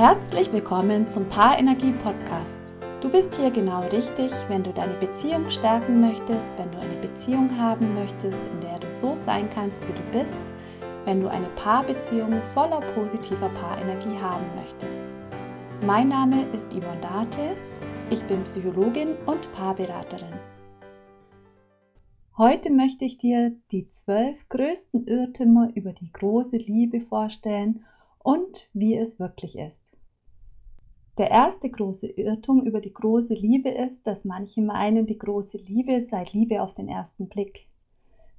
Herzlich willkommen zum Paarenergie Podcast. Du bist hier genau richtig, wenn du deine Beziehung stärken möchtest, wenn du eine Beziehung haben möchtest, in der du so sein kannst, wie du bist, wenn du eine Paarbeziehung voller positiver Paarenergie haben möchtest. Mein Name ist Yvonne Date, ich bin Psychologin und Paarberaterin. Heute möchte ich dir die zwölf größten Irrtümer über die große Liebe vorstellen und wie es wirklich ist. Der erste große Irrtum über die große Liebe ist, dass manche meinen, die große Liebe sei Liebe auf den ersten Blick.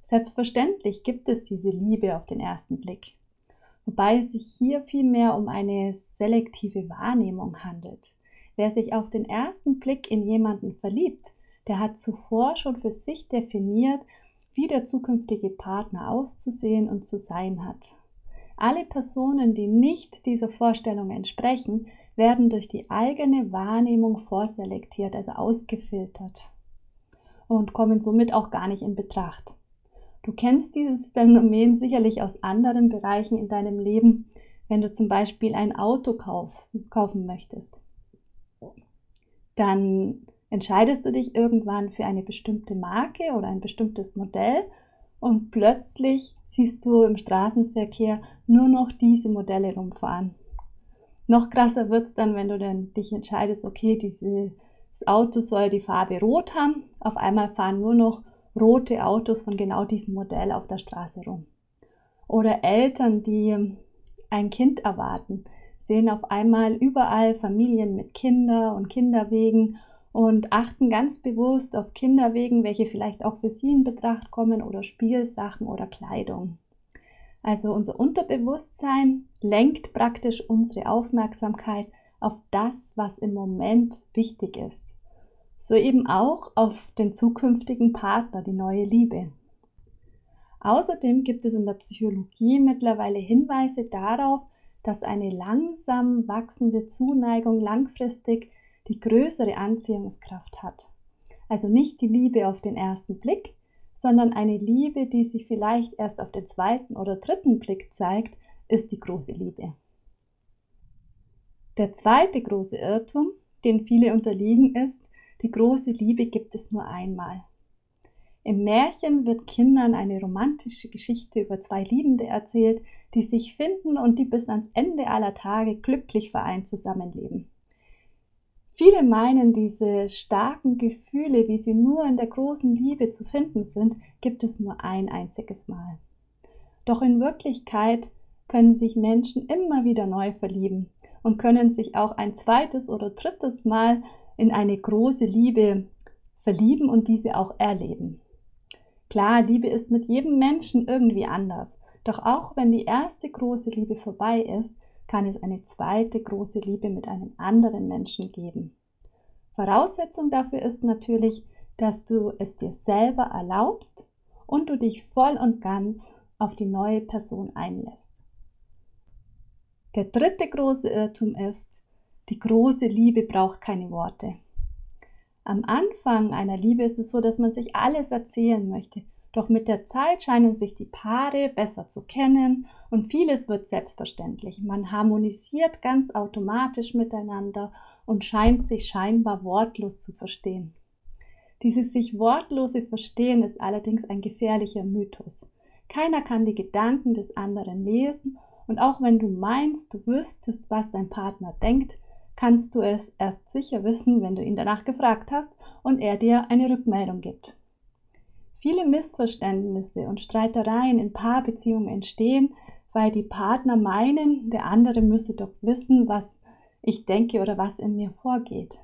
Selbstverständlich gibt es diese Liebe auf den ersten Blick, wobei es sich hier vielmehr um eine selektive Wahrnehmung handelt. Wer sich auf den ersten Blick in jemanden verliebt, der hat zuvor schon für sich definiert, wie der zukünftige Partner auszusehen und zu sein hat. Alle Personen, die nicht dieser Vorstellung entsprechen, werden durch die eigene Wahrnehmung vorselektiert, also ausgefiltert und kommen somit auch gar nicht in Betracht. Du kennst dieses Phänomen sicherlich aus anderen Bereichen in deinem Leben, wenn du zum Beispiel ein Auto kaufst, kaufen möchtest. Dann entscheidest du dich irgendwann für eine bestimmte Marke oder ein bestimmtes Modell und plötzlich siehst du im Straßenverkehr nur noch diese Modelle rumfahren. Noch krasser wird es dann, wenn du dann dich entscheidest, okay, dieses Auto soll die Farbe rot haben. Auf einmal fahren nur noch rote Autos von genau diesem Modell auf der Straße rum. Oder Eltern, die ein Kind erwarten, sehen auf einmal überall Familien mit Kinder und Kinderwegen und achten ganz bewusst auf Kinderwegen, welche vielleicht auch für sie in Betracht kommen oder Spielsachen oder Kleidung. Also unser Unterbewusstsein lenkt praktisch unsere Aufmerksamkeit auf das, was im Moment wichtig ist. So eben auch auf den zukünftigen Partner, die neue Liebe. Außerdem gibt es in der Psychologie mittlerweile Hinweise darauf, dass eine langsam wachsende Zuneigung langfristig die größere Anziehungskraft hat. Also nicht die Liebe auf den ersten Blick, sondern eine Liebe, die sich vielleicht erst auf den zweiten oder dritten Blick zeigt, ist die große Liebe. Der zweite große Irrtum, den viele unterliegen, ist, die große Liebe gibt es nur einmal. Im Märchen wird Kindern eine romantische Geschichte über zwei Liebende erzählt, die sich finden und die bis ans Ende aller Tage glücklich vereint zusammenleben. Viele meinen, diese starken Gefühle, wie sie nur in der großen Liebe zu finden sind, gibt es nur ein einziges Mal. Doch in Wirklichkeit können sich Menschen immer wieder neu verlieben und können sich auch ein zweites oder drittes Mal in eine große Liebe verlieben und diese auch erleben. Klar, Liebe ist mit jedem Menschen irgendwie anders. Doch auch wenn die erste große Liebe vorbei ist, kann es eine zweite große Liebe mit einem anderen Menschen geben. Voraussetzung dafür ist natürlich, dass du es dir selber erlaubst und du dich voll und ganz auf die neue Person einlässt. Der dritte große Irrtum ist, die große Liebe braucht keine Worte. Am Anfang einer Liebe ist es so, dass man sich alles erzählen möchte. Doch mit der Zeit scheinen sich die Paare besser zu kennen und vieles wird selbstverständlich. Man harmonisiert ganz automatisch miteinander und scheint sich scheinbar wortlos zu verstehen. Dieses sich wortlose Verstehen ist allerdings ein gefährlicher Mythos. Keiner kann die Gedanken des anderen lesen und auch wenn du meinst, du wüsstest, was dein Partner denkt, kannst du es erst sicher wissen, wenn du ihn danach gefragt hast und er dir eine Rückmeldung gibt. Viele Missverständnisse und Streitereien in Paarbeziehungen entstehen, weil die Partner meinen, der andere müsse doch wissen, was ich denke oder was in mir vorgeht.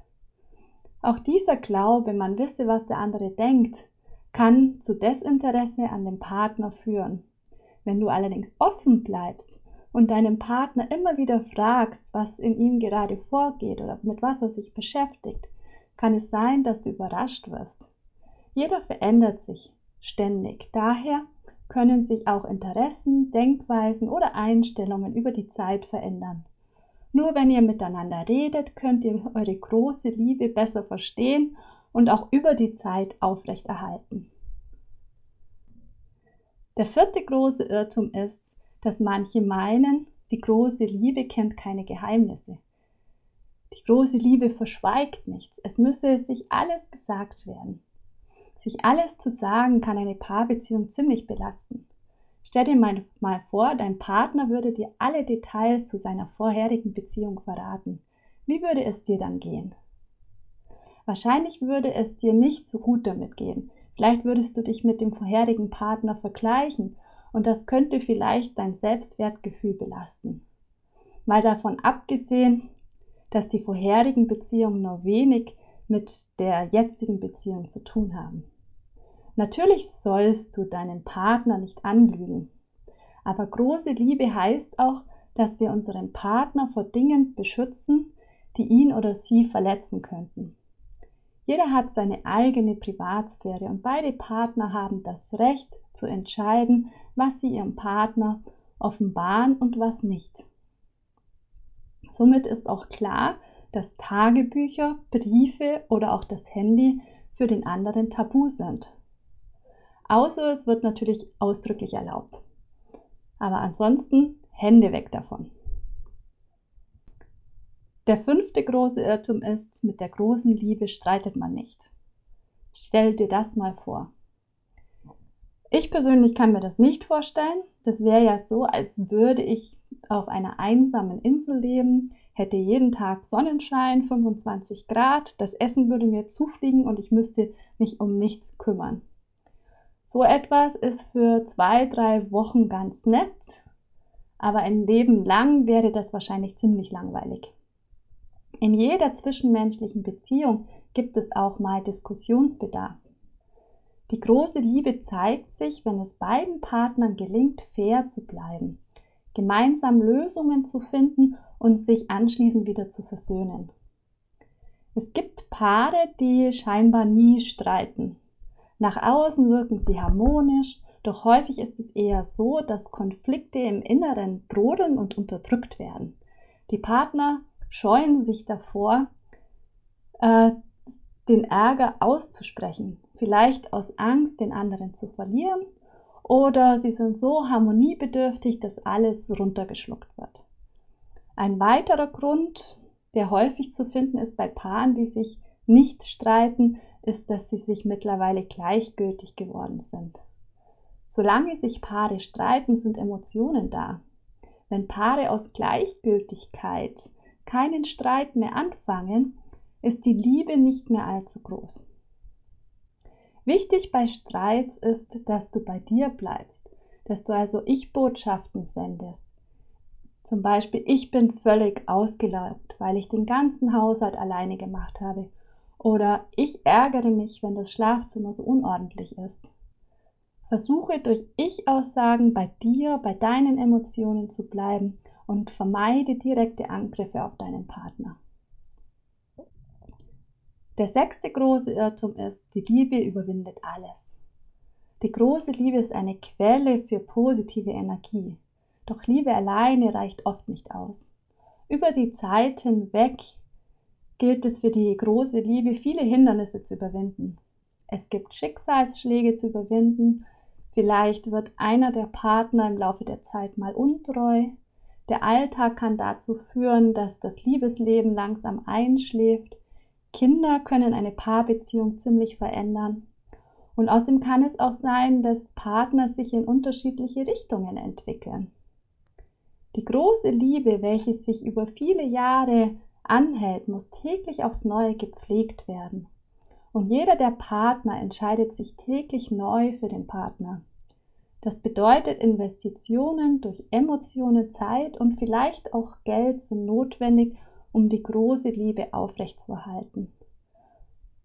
Auch dieser Glaube, man wisse, was der andere denkt, kann zu Desinteresse an dem Partner führen. Wenn du allerdings offen bleibst und deinem Partner immer wieder fragst, was in ihm gerade vorgeht oder mit was er sich beschäftigt, kann es sein, dass du überrascht wirst. Jeder verändert sich ständig. Daher können sich auch Interessen, Denkweisen oder Einstellungen über die Zeit verändern. Nur wenn ihr miteinander redet, könnt ihr eure große Liebe besser verstehen und auch über die Zeit aufrechterhalten. Der vierte große Irrtum ist, dass manche meinen, die große Liebe kennt keine Geheimnisse. Die große Liebe verschweigt nichts. Es müsse sich alles gesagt werden. Sich alles zu sagen kann eine Paarbeziehung ziemlich belasten. Stell dir mal, vor, dein Partner würde dir alle Details zu seiner vorherigen Beziehung verraten. Wie würde es dir dann gehen? Wahrscheinlich würde es dir nicht so gut damit gehen. Vielleicht würdest du dich mit dem vorherigen Partner vergleichen und das könnte vielleicht dein Selbstwertgefühl belasten. Mal davon abgesehen, dass die vorherigen Beziehungen nur wenig mit der jetzigen Beziehung zu tun haben. Natürlich sollst du deinen Partner nicht anlügen, aber große Liebe heißt auch, dass wir unseren Partner vor Dingen beschützen, die ihn oder sie verletzen könnten. Jeder hat seine eigene Privatsphäre und beide Partner haben das Recht zu entscheiden, was sie ihrem Partner offenbaren und was nicht. Somit ist auch klar, dass Tagebücher, Briefe oder auch das Handy für den anderen tabu sind. Außer es wird natürlich ausdrücklich erlaubt. Aber ansonsten Hände weg davon. Der fünfte große Irrtum ist, mit der großen Liebe streitet man nicht. Stell dir das mal vor. Ich persönlich kann mir das nicht vorstellen. Das wäre ja so, als würde ich auf einer einsamen Insel leben, hätte jeden Tag Sonnenschein, 25 Grad, das Essen würde mir zufliegen und ich müsste mich um nichts kümmern. So etwas ist für zwei, drei Wochen ganz nett, aber ein Leben lang wäre das wahrscheinlich ziemlich langweilig. In jeder zwischenmenschlichen Beziehung gibt es auch mal Diskussionsbedarf. Die große Liebe zeigt sich, wenn es beiden Partnern gelingt, fair zu bleiben, gemeinsam Lösungen zu finden und sich anschließend wieder zu versöhnen. Es gibt Paare, die scheinbar nie streiten. Nach außen wirken sie harmonisch, doch häufig ist es eher so, dass Konflikte im Inneren brodeln und unterdrückt werden. Die Partner scheuen sich davor, äh, den Ärger auszusprechen, vielleicht aus Angst, den anderen zu verlieren, oder sie sind so harmoniebedürftig, dass alles runtergeschluckt wird. Ein weiterer Grund, der häufig zu finden ist bei Paaren, die sich nicht streiten, ist, dass sie sich mittlerweile gleichgültig geworden sind. Solange sich Paare streiten, sind Emotionen da. Wenn Paare aus Gleichgültigkeit keinen Streit mehr anfangen, ist die Liebe nicht mehr allzu groß. Wichtig bei Streits ist, dass du bei dir bleibst, dass du also Ich-Botschaften sendest. Zum Beispiel, ich bin völlig ausgelaugt, weil ich den ganzen Haushalt alleine gemacht habe. Oder ich ärgere mich, wenn das Schlafzimmer so unordentlich ist. Versuche durch Ich-Aussagen bei dir, bei deinen Emotionen zu bleiben und vermeide direkte Angriffe auf deinen Partner. Der sechste große Irrtum ist, die Liebe überwindet alles. Die große Liebe ist eine Quelle für positive Energie. Doch Liebe alleine reicht oft nicht aus. Über die Zeit hinweg gilt es für die große Liebe, viele Hindernisse zu überwinden. Es gibt Schicksalsschläge zu überwinden. Vielleicht wird einer der Partner im Laufe der Zeit mal untreu. Der Alltag kann dazu führen, dass das Liebesleben langsam einschläft. Kinder können eine Paarbeziehung ziemlich verändern. Und außerdem kann es auch sein, dass Partner sich in unterschiedliche Richtungen entwickeln. Große Liebe, welche sich über viele Jahre anhält, muss täglich aufs Neue gepflegt werden. Und jeder der Partner entscheidet sich täglich neu für den Partner. Das bedeutet, Investitionen durch Emotionen, Zeit und vielleicht auch Geld sind notwendig, um die große Liebe aufrechtzuerhalten.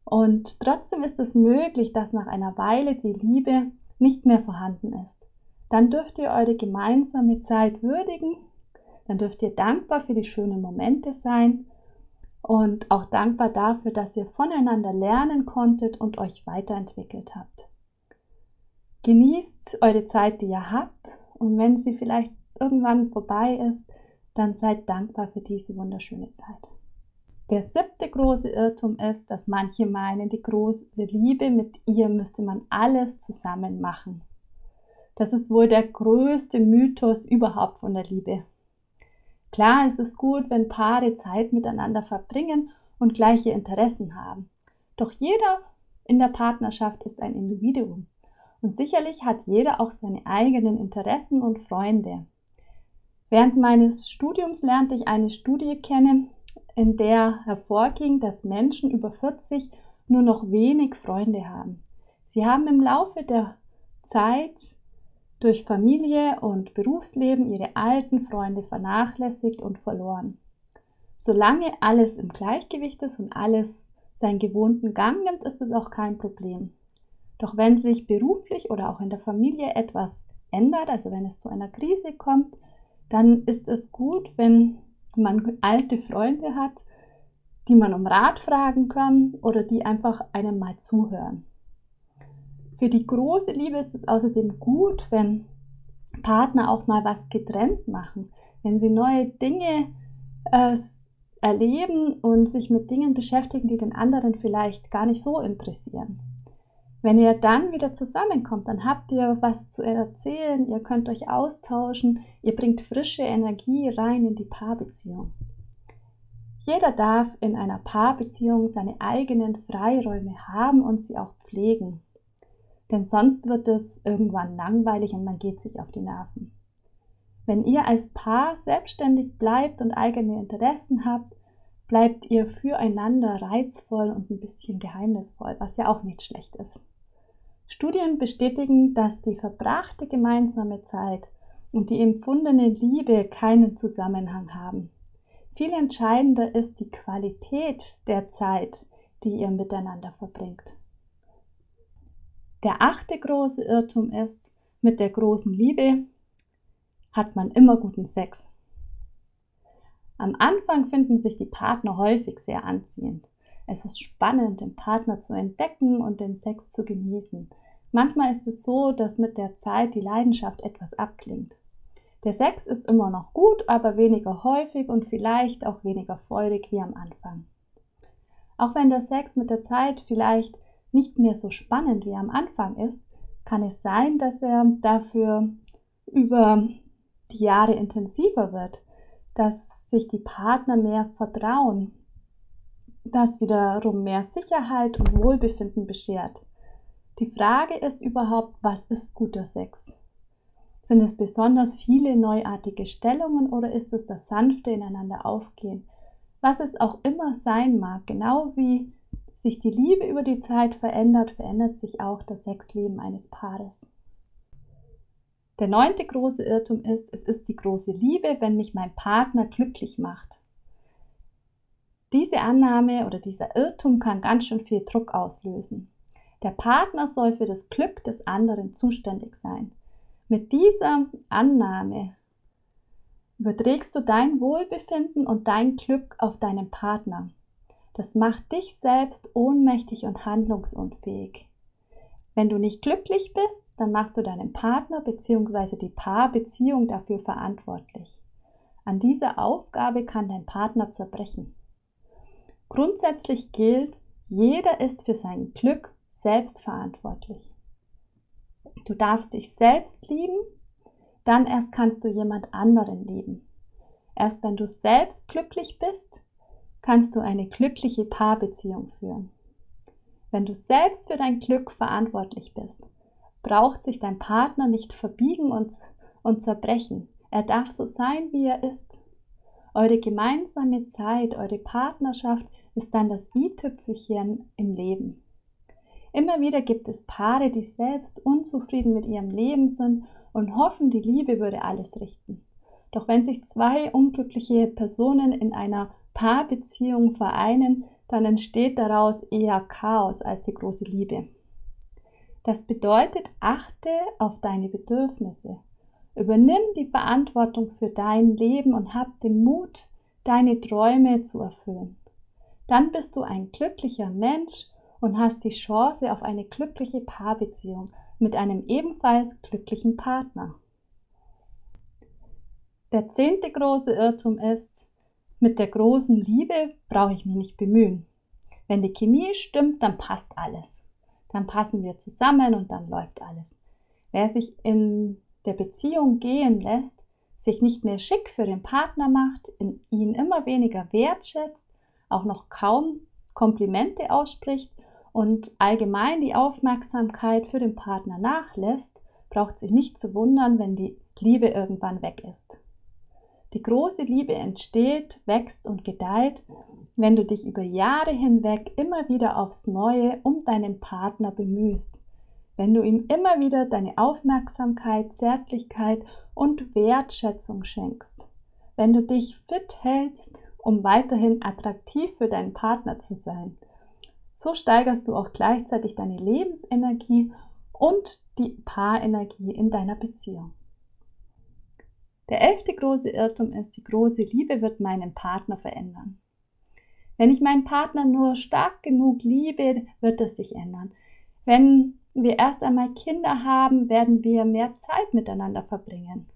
Und trotzdem ist es möglich, dass nach einer Weile die Liebe nicht mehr vorhanden ist. Dann dürft ihr eure gemeinsame Zeit würdigen, dann dürft ihr dankbar für die schönen Momente sein und auch dankbar dafür, dass ihr voneinander lernen konntet und euch weiterentwickelt habt. Genießt eure Zeit, die ihr habt und wenn sie vielleicht irgendwann vorbei ist, dann seid dankbar für diese wunderschöne Zeit. Der siebte große Irrtum ist, dass manche meinen, die große Liebe mit ihr müsste man alles zusammen machen. Das ist wohl der größte Mythos überhaupt von der Liebe. Klar ist es gut, wenn Paare Zeit miteinander verbringen und gleiche Interessen haben. Doch jeder in der Partnerschaft ist ein Individuum. Und sicherlich hat jeder auch seine eigenen Interessen und Freunde. Während meines Studiums lernte ich eine Studie kennen, in der hervorging, dass Menschen über 40 nur noch wenig Freunde haben. Sie haben im Laufe der Zeit durch Familie und Berufsleben ihre alten Freunde vernachlässigt und verloren. Solange alles im Gleichgewicht ist und alles seinen gewohnten Gang nimmt, ist es auch kein Problem. Doch wenn sich beruflich oder auch in der Familie etwas ändert, also wenn es zu einer Krise kommt, dann ist es gut, wenn man alte Freunde hat, die man um Rat fragen kann oder die einfach einem mal zuhören. Für die große Liebe ist es außerdem gut, wenn Partner auch mal was getrennt machen, wenn sie neue Dinge äh, erleben und sich mit Dingen beschäftigen, die den anderen vielleicht gar nicht so interessieren. Wenn ihr dann wieder zusammenkommt, dann habt ihr was zu erzählen, ihr könnt euch austauschen, ihr bringt frische Energie rein in die Paarbeziehung. Jeder darf in einer Paarbeziehung seine eigenen Freiräume haben und sie auch pflegen. Denn sonst wird es irgendwann langweilig und man geht sich auf die Nerven. Wenn ihr als Paar selbstständig bleibt und eigene Interessen habt, bleibt ihr füreinander reizvoll und ein bisschen geheimnisvoll, was ja auch nicht schlecht ist. Studien bestätigen, dass die verbrachte gemeinsame Zeit und die empfundene Liebe keinen Zusammenhang haben. Viel entscheidender ist die Qualität der Zeit, die ihr miteinander verbringt. Der achte große Irrtum ist, mit der großen Liebe hat man immer guten Sex. Am Anfang finden sich die Partner häufig sehr anziehend. Es ist spannend, den Partner zu entdecken und den Sex zu genießen. Manchmal ist es so, dass mit der Zeit die Leidenschaft etwas abklingt. Der Sex ist immer noch gut, aber weniger häufig und vielleicht auch weniger feurig wie am Anfang. Auch wenn der Sex mit der Zeit vielleicht nicht mehr so spannend wie am Anfang ist, kann es sein, dass er dafür über die Jahre intensiver wird, dass sich die Partner mehr vertrauen, das wiederum mehr Sicherheit und Wohlbefinden beschert. Die Frage ist überhaupt, was ist guter Sex? Sind es besonders viele neuartige Stellungen oder ist es das sanfte Ineinander aufgehen? Was es auch immer sein mag, genau wie sich die Liebe über die Zeit verändert, verändert sich auch das Sexleben eines Paares. Der neunte große Irrtum ist, es ist die große Liebe, wenn mich mein Partner glücklich macht. Diese Annahme oder dieser Irrtum kann ganz schön viel Druck auslösen. Der Partner soll für das Glück des anderen zuständig sein. Mit dieser Annahme überträgst du dein Wohlbefinden und dein Glück auf deinen Partner. Das macht dich selbst ohnmächtig und handlungsunfähig. Wenn du nicht glücklich bist, dann machst du deinen Partner bzw. die Paarbeziehung dafür verantwortlich. An dieser Aufgabe kann dein Partner zerbrechen. Grundsätzlich gilt, jeder ist für sein Glück selbst verantwortlich. Du darfst dich selbst lieben, dann erst kannst du jemand anderen lieben. Erst wenn du selbst glücklich bist, kannst du eine glückliche Paarbeziehung führen. Wenn du selbst für dein Glück verantwortlich bist, braucht sich dein Partner nicht verbiegen und, und zerbrechen. Er darf so sein, wie er ist. Eure gemeinsame Zeit, eure Partnerschaft ist dann das i-Tüpfelchen im Leben. Immer wieder gibt es Paare, die selbst unzufrieden mit ihrem Leben sind und hoffen, die Liebe würde alles richten. Doch wenn sich zwei unglückliche Personen in einer Paarbeziehung vereinen, dann entsteht daraus eher Chaos als die große Liebe. Das bedeutet, achte auf deine Bedürfnisse. Übernimm die Verantwortung für dein Leben und hab den Mut, deine Träume zu erfüllen. Dann bist du ein glücklicher Mensch und hast die Chance auf eine glückliche Paarbeziehung mit einem ebenfalls glücklichen Partner. Der zehnte große Irrtum ist, mit der großen Liebe brauche ich mich nicht bemühen. Wenn die Chemie stimmt, dann passt alles. Dann passen wir zusammen und dann läuft alles. Wer sich in der Beziehung gehen lässt, sich nicht mehr schick für den Partner macht, ihn immer weniger wertschätzt, auch noch kaum Komplimente ausspricht und allgemein die Aufmerksamkeit für den Partner nachlässt, braucht sich nicht zu wundern, wenn die Liebe irgendwann weg ist. Die große Liebe entsteht, wächst und gedeiht, wenn du dich über Jahre hinweg immer wieder aufs Neue um deinen Partner bemühst, wenn du ihm immer wieder deine Aufmerksamkeit, Zärtlichkeit und Wertschätzung schenkst, wenn du dich fit hältst, um weiterhin attraktiv für deinen Partner zu sein. So steigerst du auch gleichzeitig deine Lebensenergie und die Paarenergie in deiner Beziehung. Der elfte große Irrtum ist, die große Liebe wird meinen Partner verändern. Wenn ich meinen Partner nur stark genug liebe, wird es sich ändern. Wenn wir erst einmal Kinder haben, werden wir mehr Zeit miteinander verbringen.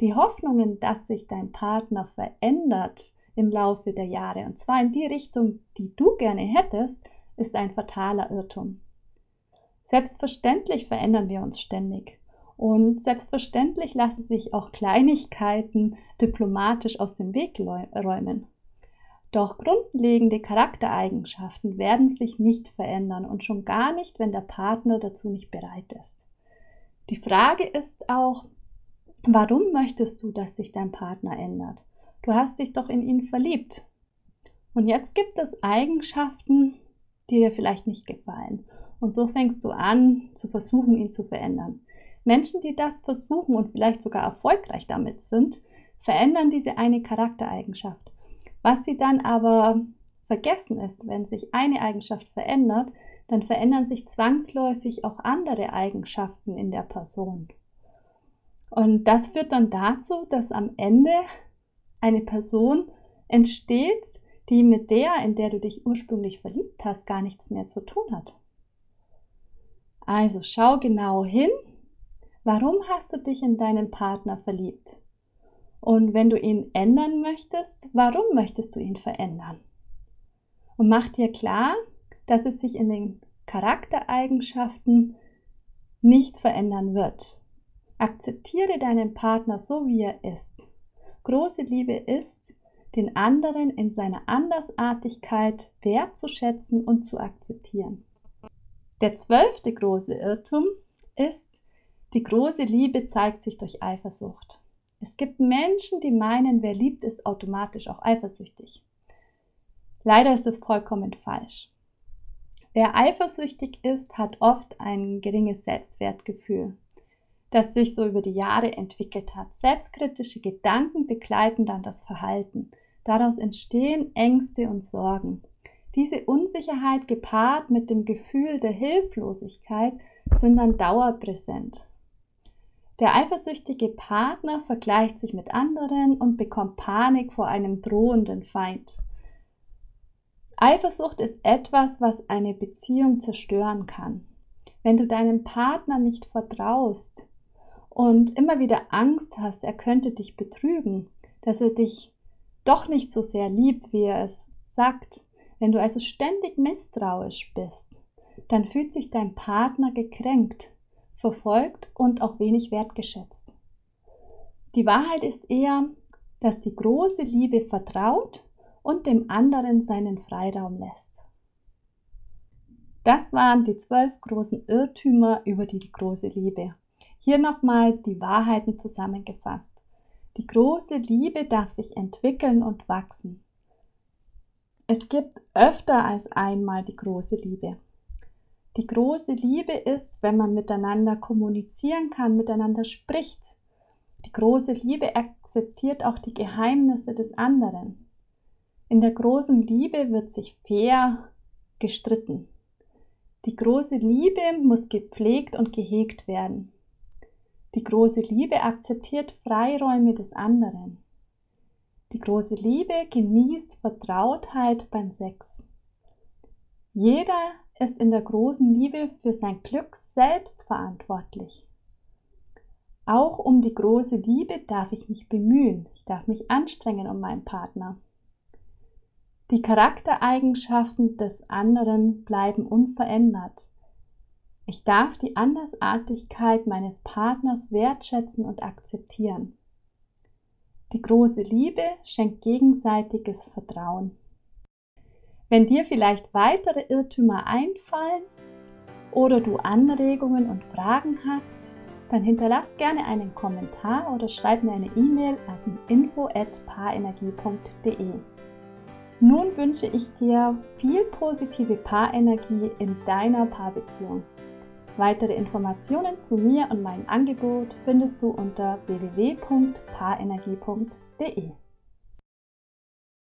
Die Hoffnungen, dass sich dein Partner verändert im Laufe der Jahre, und zwar in die Richtung, die du gerne hättest, ist ein fataler Irrtum. Selbstverständlich verändern wir uns ständig. Und selbstverständlich lassen sich auch Kleinigkeiten diplomatisch aus dem Weg räumen. Doch grundlegende Charaktereigenschaften werden sich nicht verändern und schon gar nicht, wenn der Partner dazu nicht bereit ist. Die Frage ist auch, warum möchtest du, dass sich dein Partner ändert? Du hast dich doch in ihn verliebt. Und jetzt gibt es Eigenschaften, die dir vielleicht nicht gefallen. Und so fängst du an zu versuchen, ihn zu verändern. Menschen, die das versuchen und vielleicht sogar erfolgreich damit sind, verändern diese eine Charaktereigenschaft. Was sie dann aber vergessen ist, wenn sich eine Eigenschaft verändert, dann verändern sich zwangsläufig auch andere Eigenschaften in der Person. Und das führt dann dazu, dass am Ende eine Person entsteht, die mit der, in der du dich ursprünglich verliebt hast, gar nichts mehr zu tun hat. Also schau genau hin, warum hast du dich in deinen Partner verliebt? Und wenn du ihn ändern möchtest, warum möchtest du ihn verändern? Und mach dir klar, dass es sich in den Charaktereigenschaften nicht verändern wird. Akzeptiere deinen Partner so, wie er ist. Große Liebe ist, den anderen in seiner Andersartigkeit wertzuschätzen und zu akzeptieren. Der zwölfte große Irrtum ist, die große Liebe zeigt sich durch Eifersucht. Es gibt Menschen, die meinen, wer liebt, ist automatisch auch eifersüchtig. Leider ist das vollkommen falsch. Wer eifersüchtig ist, hat oft ein geringes Selbstwertgefühl, das sich so über die Jahre entwickelt hat. Selbstkritische Gedanken begleiten dann das Verhalten. Daraus entstehen Ängste und Sorgen. Diese Unsicherheit gepaart mit dem Gefühl der Hilflosigkeit sind dann dauerpräsent. Der eifersüchtige Partner vergleicht sich mit anderen und bekommt Panik vor einem drohenden Feind. Eifersucht ist etwas, was eine Beziehung zerstören kann. Wenn du deinem Partner nicht vertraust und immer wieder Angst hast, er könnte dich betrügen, dass er dich doch nicht so sehr liebt, wie er es sagt, wenn du also ständig misstrauisch bist, dann fühlt sich dein Partner gekränkt verfolgt und auch wenig wertgeschätzt. Die Wahrheit ist eher, dass die große Liebe vertraut und dem anderen seinen Freiraum lässt. Das waren die zwölf großen Irrtümer über die große Liebe. Hier nochmal die Wahrheiten zusammengefasst. Die große Liebe darf sich entwickeln und wachsen. Es gibt öfter als einmal die große Liebe. Die große Liebe ist, wenn man miteinander kommunizieren kann, miteinander spricht. Die große Liebe akzeptiert auch die Geheimnisse des anderen. In der großen Liebe wird sich fair gestritten. Die große Liebe muss gepflegt und gehegt werden. Die große Liebe akzeptiert Freiräume des anderen. Die große Liebe genießt Vertrautheit beim Sex. Jeder ist in der großen Liebe für sein Glück selbst verantwortlich. Auch um die große Liebe darf ich mich bemühen, ich darf mich anstrengen um meinen Partner. Die Charaktereigenschaften des anderen bleiben unverändert. Ich darf die Andersartigkeit meines Partners wertschätzen und akzeptieren. Die große Liebe schenkt gegenseitiges Vertrauen. Wenn dir vielleicht weitere Irrtümer einfallen oder du Anregungen und Fragen hast, dann hinterlass gerne einen Kommentar oder schreib mir eine E-Mail an info@paarenergie.de. Nun wünsche ich dir viel positive Paarenergie in deiner Paarbeziehung. Weitere Informationen zu mir und meinem Angebot findest du unter www.paarenergie.de.